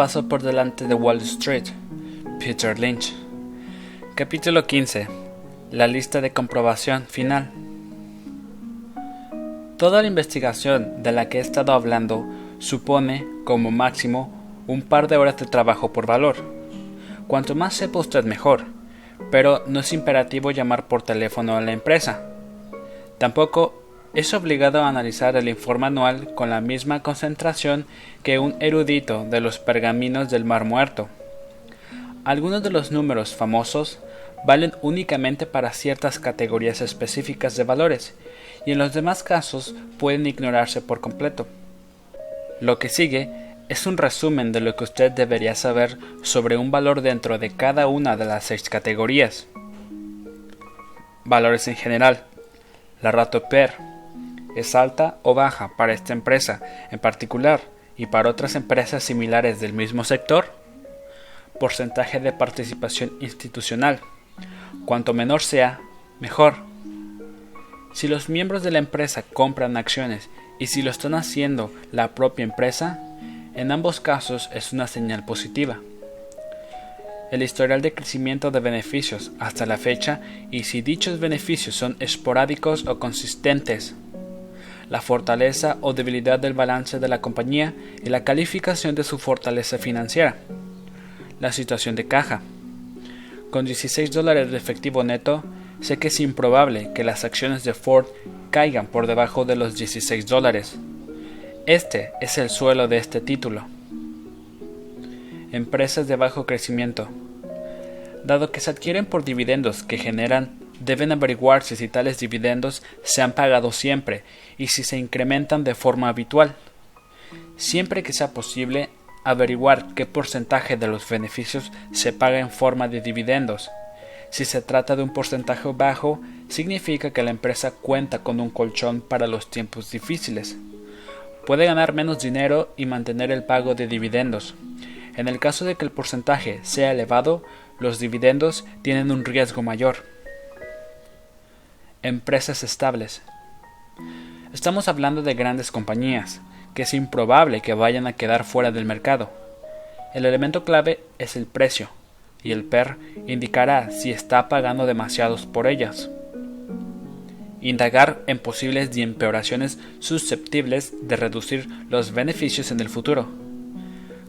paso por delante de Wall Street. Peter Lynch. Capítulo 15. La lista de comprobación final. Toda la investigación de la que he estado hablando supone, como máximo, un par de horas de trabajo por valor. Cuanto más sepa usted mejor, pero no es imperativo llamar por teléfono a la empresa. Tampoco es obligado a analizar el informe anual con la misma concentración que un erudito de los pergaminos del Mar Muerto. Algunos de los números famosos valen únicamente para ciertas categorías específicas de valores y en los demás casos pueden ignorarse por completo. Lo que sigue es un resumen de lo que usted debería saber sobre un valor dentro de cada una de las seis categorías. Valores en general. La rato PER es alta o baja para esta empresa en particular y para otras empresas similares del mismo sector? Porcentaje de participación institucional. Cuanto menor sea, mejor. Si los miembros de la empresa compran acciones y si lo están haciendo la propia empresa, en ambos casos es una señal positiva. El historial de crecimiento de beneficios hasta la fecha y si dichos beneficios son esporádicos o consistentes la fortaleza o debilidad del balance de la compañía y la calificación de su fortaleza financiera. La situación de caja. Con 16 dólares de efectivo neto, sé que es improbable que las acciones de Ford caigan por debajo de los 16 dólares. Este es el suelo de este título. Empresas de bajo crecimiento. Dado que se adquieren por dividendos que generan deben averiguarse si tales dividendos se han pagado siempre y si se incrementan de forma habitual. Siempre que sea posible, averiguar qué porcentaje de los beneficios se paga en forma de dividendos. Si se trata de un porcentaje bajo, significa que la empresa cuenta con un colchón para los tiempos difíciles. Puede ganar menos dinero y mantener el pago de dividendos. En el caso de que el porcentaje sea elevado, los dividendos tienen un riesgo mayor. Empresas estables. Estamos hablando de grandes compañías, que es improbable que vayan a quedar fuera del mercado. El elemento clave es el precio, y el PER indicará si está pagando demasiados por ellas. Indagar en posibles empeoraciones susceptibles de reducir los beneficios en el futuro.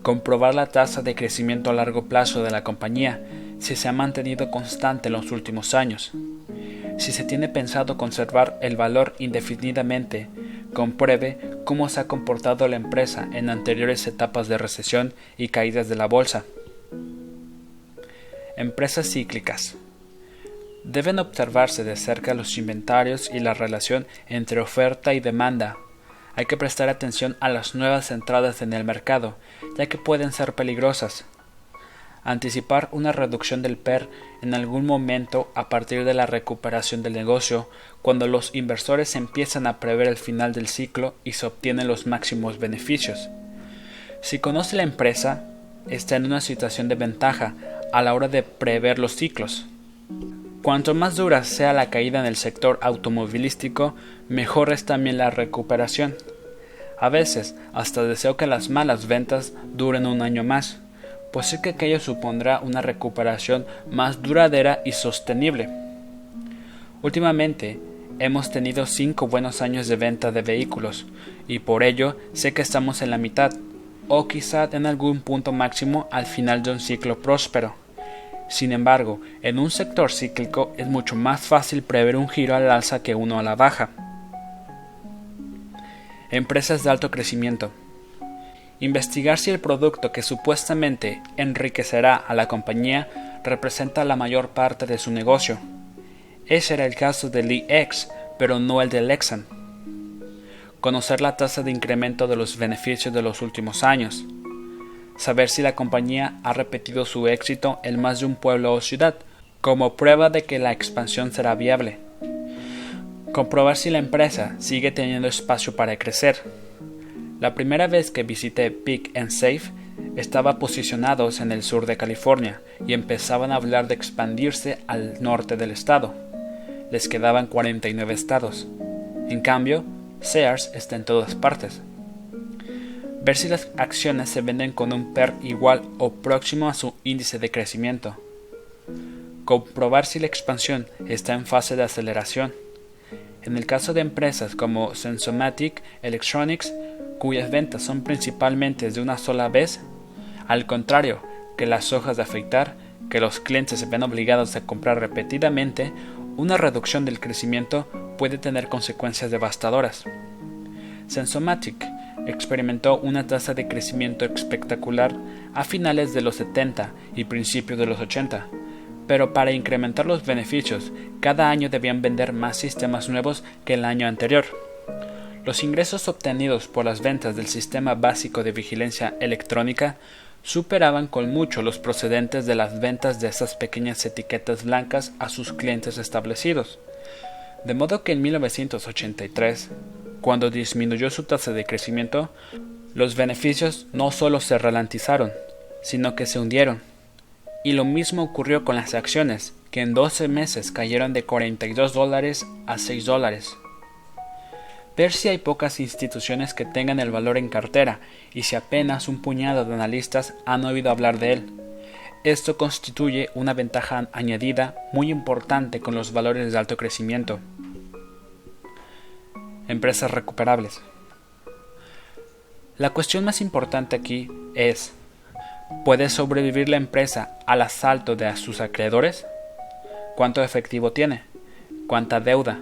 Comprobar la tasa de crecimiento a largo plazo de la compañía si se ha mantenido constante en los últimos años si se tiene pensado conservar el valor indefinidamente, compruebe cómo se ha comportado la empresa en anteriores etapas de recesión y caídas de la bolsa. Empresas cíclicas. Deben observarse de cerca los inventarios y la relación entre oferta y demanda. Hay que prestar atención a las nuevas entradas en el mercado, ya que pueden ser peligrosas anticipar una reducción del PER en algún momento a partir de la recuperación del negocio, cuando los inversores empiezan a prever el final del ciclo y se obtienen los máximos beneficios. Si conoce la empresa, está en una situación de ventaja a la hora de prever los ciclos. Cuanto más dura sea la caída en el sector automovilístico, mejor es también la recuperación. A veces hasta deseo que las malas ventas duren un año más pues sé que aquello supondrá una recuperación más duradera y sostenible. Últimamente hemos tenido cinco buenos años de venta de vehículos y por ello sé que estamos en la mitad o quizá en algún punto máximo al final de un ciclo próspero. Sin embargo, en un sector cíclico es mucho más fácil prever un giro al alza que uno a la baja. Empresas de alto crecimiento investigar si el producto que supuestamente enriquecerá a la compañía representa la mayor parte de su negocio. Ese era el caso del EX, pero no el de Lexan. Conocer la tasa de incremento de los beneficios de los últimos años. Saber si la compañía ha repetido su éxito en más de un pueblo o ciudad, como prueba de que la expansión será viable. Comprobar si la empresa sigue teniendo espacio para crecer la primera vez que visité Pick and Safe estaba posicionados en el sur de California y empezaban a hablar de expandirse al norte del estado. Les quedaban 49 estados. En cambio, Sears está en todas partes. ver si las acciones se venden con un PER igual o próximo a su índice de crecimiento, comprobar si la expansión está en fase de aceleración. En el caso de empresas como Sensomatic Electronics, cuyas ventas son principalmente de una sola vez, al contrario que las hojas de afeitar, que los clientes se ven obligados a comprar repetidamente, una reducción del crecimiento puede tener consecuencias devastadoras. Sensomatic experimentó una tasa de crecimiento espectacular a finales de los 70 y principios de los 80, pero para incrementar los beneficios, cada año debían vender más sistemas nuevos que el año anterior. Los ingresos obtenidos por las ventas del sistema básico de vigilancia electrónica superaban con mucho los procedentes de las ventas de esas pequeñas etiquetas blancas a sus clientes establecidos. De modo que en 1983, cuando disminuyó su tasa de crecimiento, los beneficios no solo se ralentizaron, sino que se hundieron. Y lo mismo ocurrió con las acciones, que en 12 meses cayeron de 42 dólares a 6 dólares. Ver si hay pocas instituciones que tengan el valor en cartera y si apenas un puñado de analistas han oído hablar de él. Esto constituye una ventaja añadida muy importante con los valores de alto crecimiento. Empresas recuperables. La cuestión más importante aquí es, ¿puede sobrevivir la empresa al asalto de sus acreedores? ¿Cuánto efectivo tiene? ¿Cuánta deuda?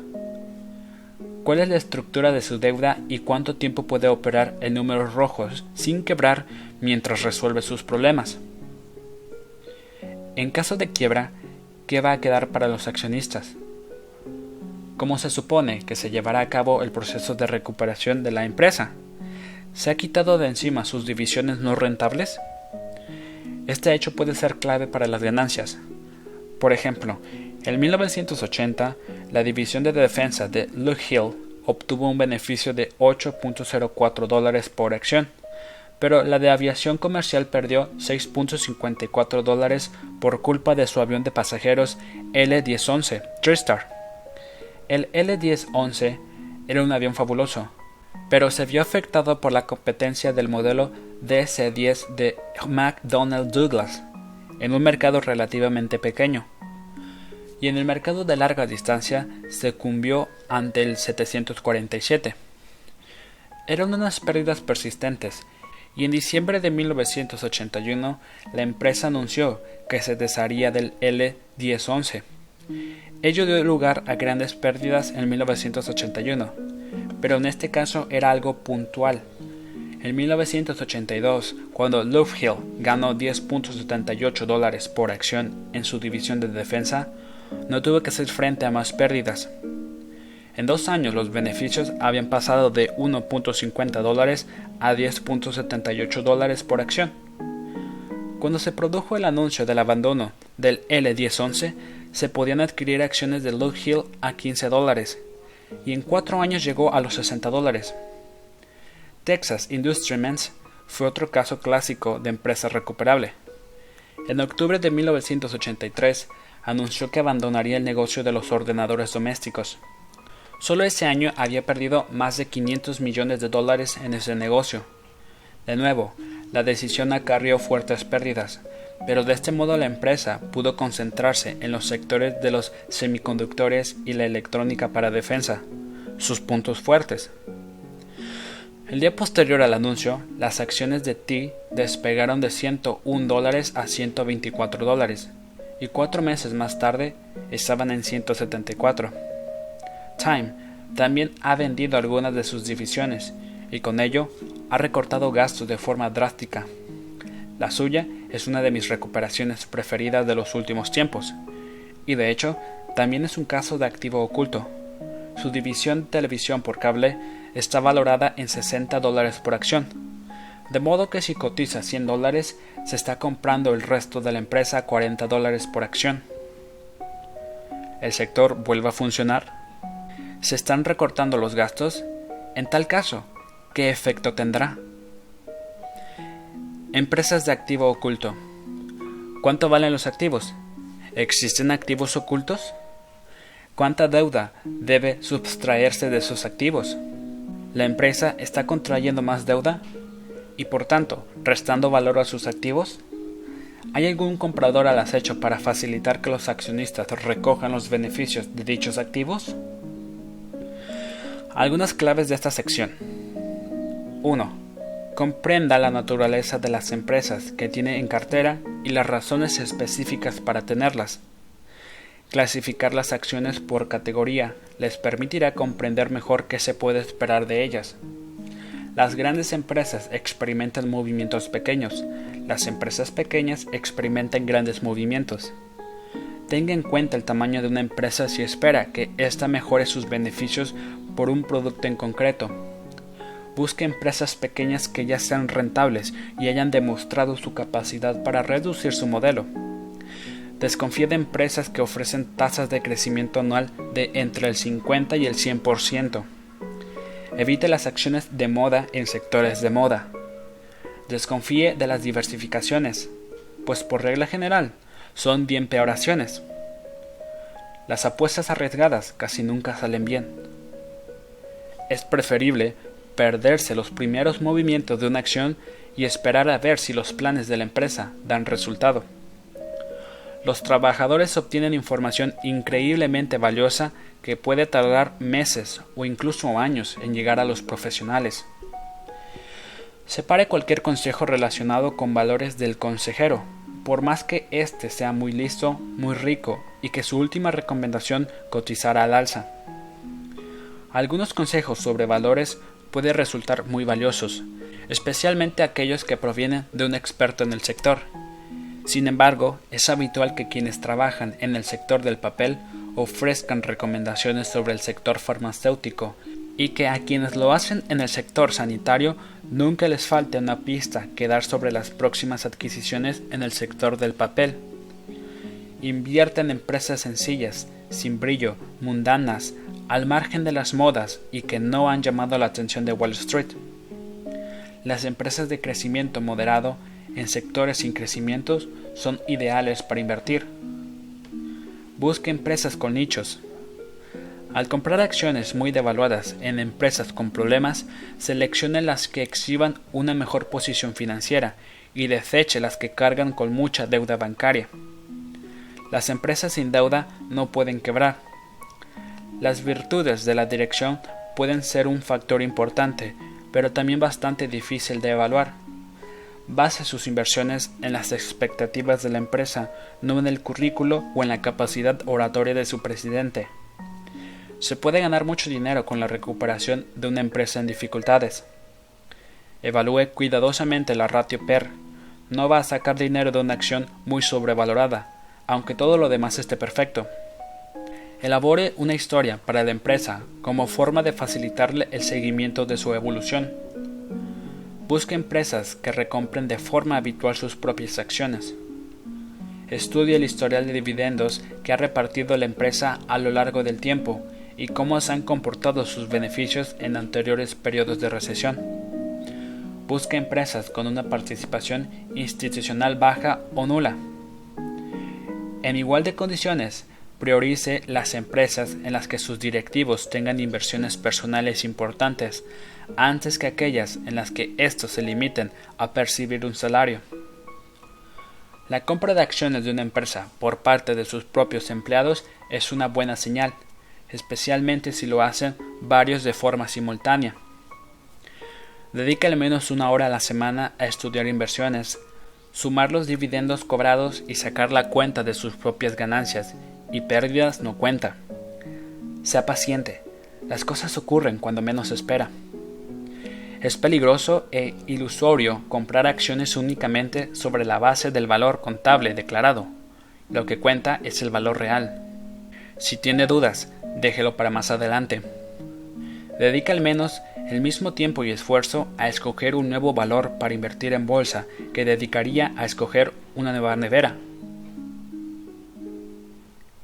¿Cuál es la estructura de su deuda y cuánto tiempo puede operar en números rojos sin quebrar mientras resuelve sus problemas? En caso de quiebra, ¿qué va a quedar para los accionistas? ¿Cómo se supone que se llevará a cabo el proceso de recuperación de la empresa? ¿Se ha quitado de encima sus divisiones no rentables? Este hecho puede ser clave para las ganancias. Por ejemplo, en 1980, la división de defensa de Luke Hill obtuvo un beneficio de 8.04 dólares por acción, pero la de aviación comercial perdió 6.54 dólares por culpa de su avión de pasajeros L-1011 TriStar. El L-1011 era un avión fabuloso, pero se vio afectado por la competencia del modelo DC-10 de McDonnell Douglas, en un mercado relativamente pequeño, y en el mercado de larga distancia sucumbió ante el 747. Eran unas pérdidas persistentes, y en diciembre de 1981 la empresa anunció que se desharía del L-1011 Ello dio lugar a grandes pérdidas en 1981, pero en este caso era algo puntual. En 1982, cuando Hill ganó 10.78 dólares por acción en su división de defensa, no tuvo que hacer frente a más pérdidas. En dos años los beneficios habían pasado de 1.50 dólares a 10.78 dólares por acción. Cuando se produjo el anuncio del abandono del L1011, se podían adquirir acciones de Luke Hill a 15 dólares y en cuatro años llegó a los 60 dólares. Texas Instruments fue otro caso clásico de empresa recuperable. En octubre de 1983 anunció que abandonaría el negocio de los ordenadores domésticos. Solo ese año había perdido más de 500 millones de dólares en ese negocio. De nuevo, la decisión acarrió fuertes pérdidas, pero de este modo la empresa pudo concentrarse en los sectores de los semiconductores y la electrónica para defensa, sus puntos fuertes. El día posterior al anuncio, las acciones de T despegaron de 101 dólares a 124 dólares, y cuatro meses más tarde estaban en 174. Time también ha vendido algunas de sus divisiones y con ello ha recortado gastos de forma drástica. La suya es una de mis recuperaciones preferidas de los últimos tiempos, y de hecho también es un caso de activo oculto. Su división televisión por cable está valorada en 60 dólares por acción, de modo que si cotiza 100 dólares se está comprando el resto de la empresa a 40 dólares por acción. ¿El sector vuelve a funcionar? ¿Se están recortando los gastos? En tal caso, ¿qué efecto tendrá? Empresas de activo oculto. ¿Cuánto valen los activos? ¿Existen activos ocultos? ¿Cuánta deuda debe sustraerse de esos activos? ¿La empresa está contrayendo más deuda? Y por tanto restando valor a sus activos? ¿Hay algún comprador al acecho para facilitar que los accionistas recojan los beneficios de dichos activos? Algunas claves de esta sección. 1. Comprenda la naturaleza de las empresas que tiene en cartera y las razones específicas para tenerlas. Clasificar las acciones por categoría les permitirá comprender mejor qué se puede esperar de ellas. Las grandes empresas experimentan movimientos pequeños, las empresas pequeñas experimentan grandes movimientos. Tenga en cuenta el tamaño de una empresa si espera que ésta mejore sus beneficios por un producto en concreto. Busque empresas pequeñas que ya sean rentables y hayan demostrado su capacidad para reducir su modelo. Desconfíe de empresas que ofrecen tasas de crecimiento anual de entre el 50 y el 100%. Evite las acciones de moda en sectores de moda. Desconfíe de las diversificaciones, pues por regla general son bien peoraciones. Las apuestas arriesgadas casi nunca salen bien es preferible perderse los primeros movimientos de una acción y esperar a ver si los planes de la empresa dan resultado. Los trabajadores obtienen información increíblemente valiosa que puede tardar meses o incluso años en llegar a los profesionales. Separe cualquier consejo relacionado con valores del consejero, por más que éste sea muy listo, muy rico y que su última recomendación cotizara al alza. Algunos consejos sobre valores pueden resultar muy valiosos, especialmente aquellos que provienen de un experto en el sector. Sin embargo, es habitual que quienes trabajan en el sector del papel ofrezcan recomendaciones sobre el sector farmacéutico y que a quienes lo hacen en el sector sanitario nunca les falte una pista que dar sobre las próximas adquisiciones en el sector del papel. Invierte en empresas sencillas, sin brillo, mundanas, al margen de las modas y que no han llamado la atención de Wall Street. Las empresas de crecimiento moderado en sectores sin crecimientos son ideales para invertir. Busque empresas con nichos. Al comprar acciones muy devaluadas en empresas con problemas, seleccione las que exhiban una mejor posición financiera y deseche las que cargan con mucha deuda bancaria. Las empresas sin deuda no pueden quebrar, las virtudes de la dirección pueden ser un factor importante, pero también bastante difícil de evaluar. Base sus inversiones en las expectativas de la empresa, no en el currículo o en la capacidad oratoria de su presidente. Se puede ganar mucho dinero con la recuperación de una empresa en dificultades. Evalúe cuidadosamente la ratio PER. No va a sacar dinero de una acción muy sobrevalorada, aunque todo lo demás esté perfecto. Elabore una historia para la empresa como forma de facilitarle el seguimiento de su evolución. Busque empresas que recompren de forma habitual sus propias acciones. Estudie el historial de dividendos que ha repartido la empresa a lo largo del tiempo y cómo se han comportado sus beneficios en anteriores periodos de recesión. Busque empresas con una participación institucional baja o nula. En igual de condiciones, priorice las empresas en las que sus directivos tengan inversiones personales importantes antes que aquellas en las que estos se limiten a percibir un salario. La compra de acciones de una empresa por parte de sus propios empleados es una buena señal, especialmente si lo hacen varios de forma simultánea. Dedique al menos una hora a la semana a estudiar inversiones, sumar los dividendos cobrados y sacar la cuenta de sus propias ganancias y pérdidas no cuenta. Sea paciente, las cosas ocurren cuando menos espera. Es peligroso e ilusorio comprar acciones únicamente sobre la base del valor contable declarado. Lo que cuenta es el valor real. Si tiene dudas, déjelo para más adelante. Dedica al menos el mismo tiempo y esfuerzo a escoger un nuevo valor para invertir en bolsa que dedicaría a escoger una nueva nevera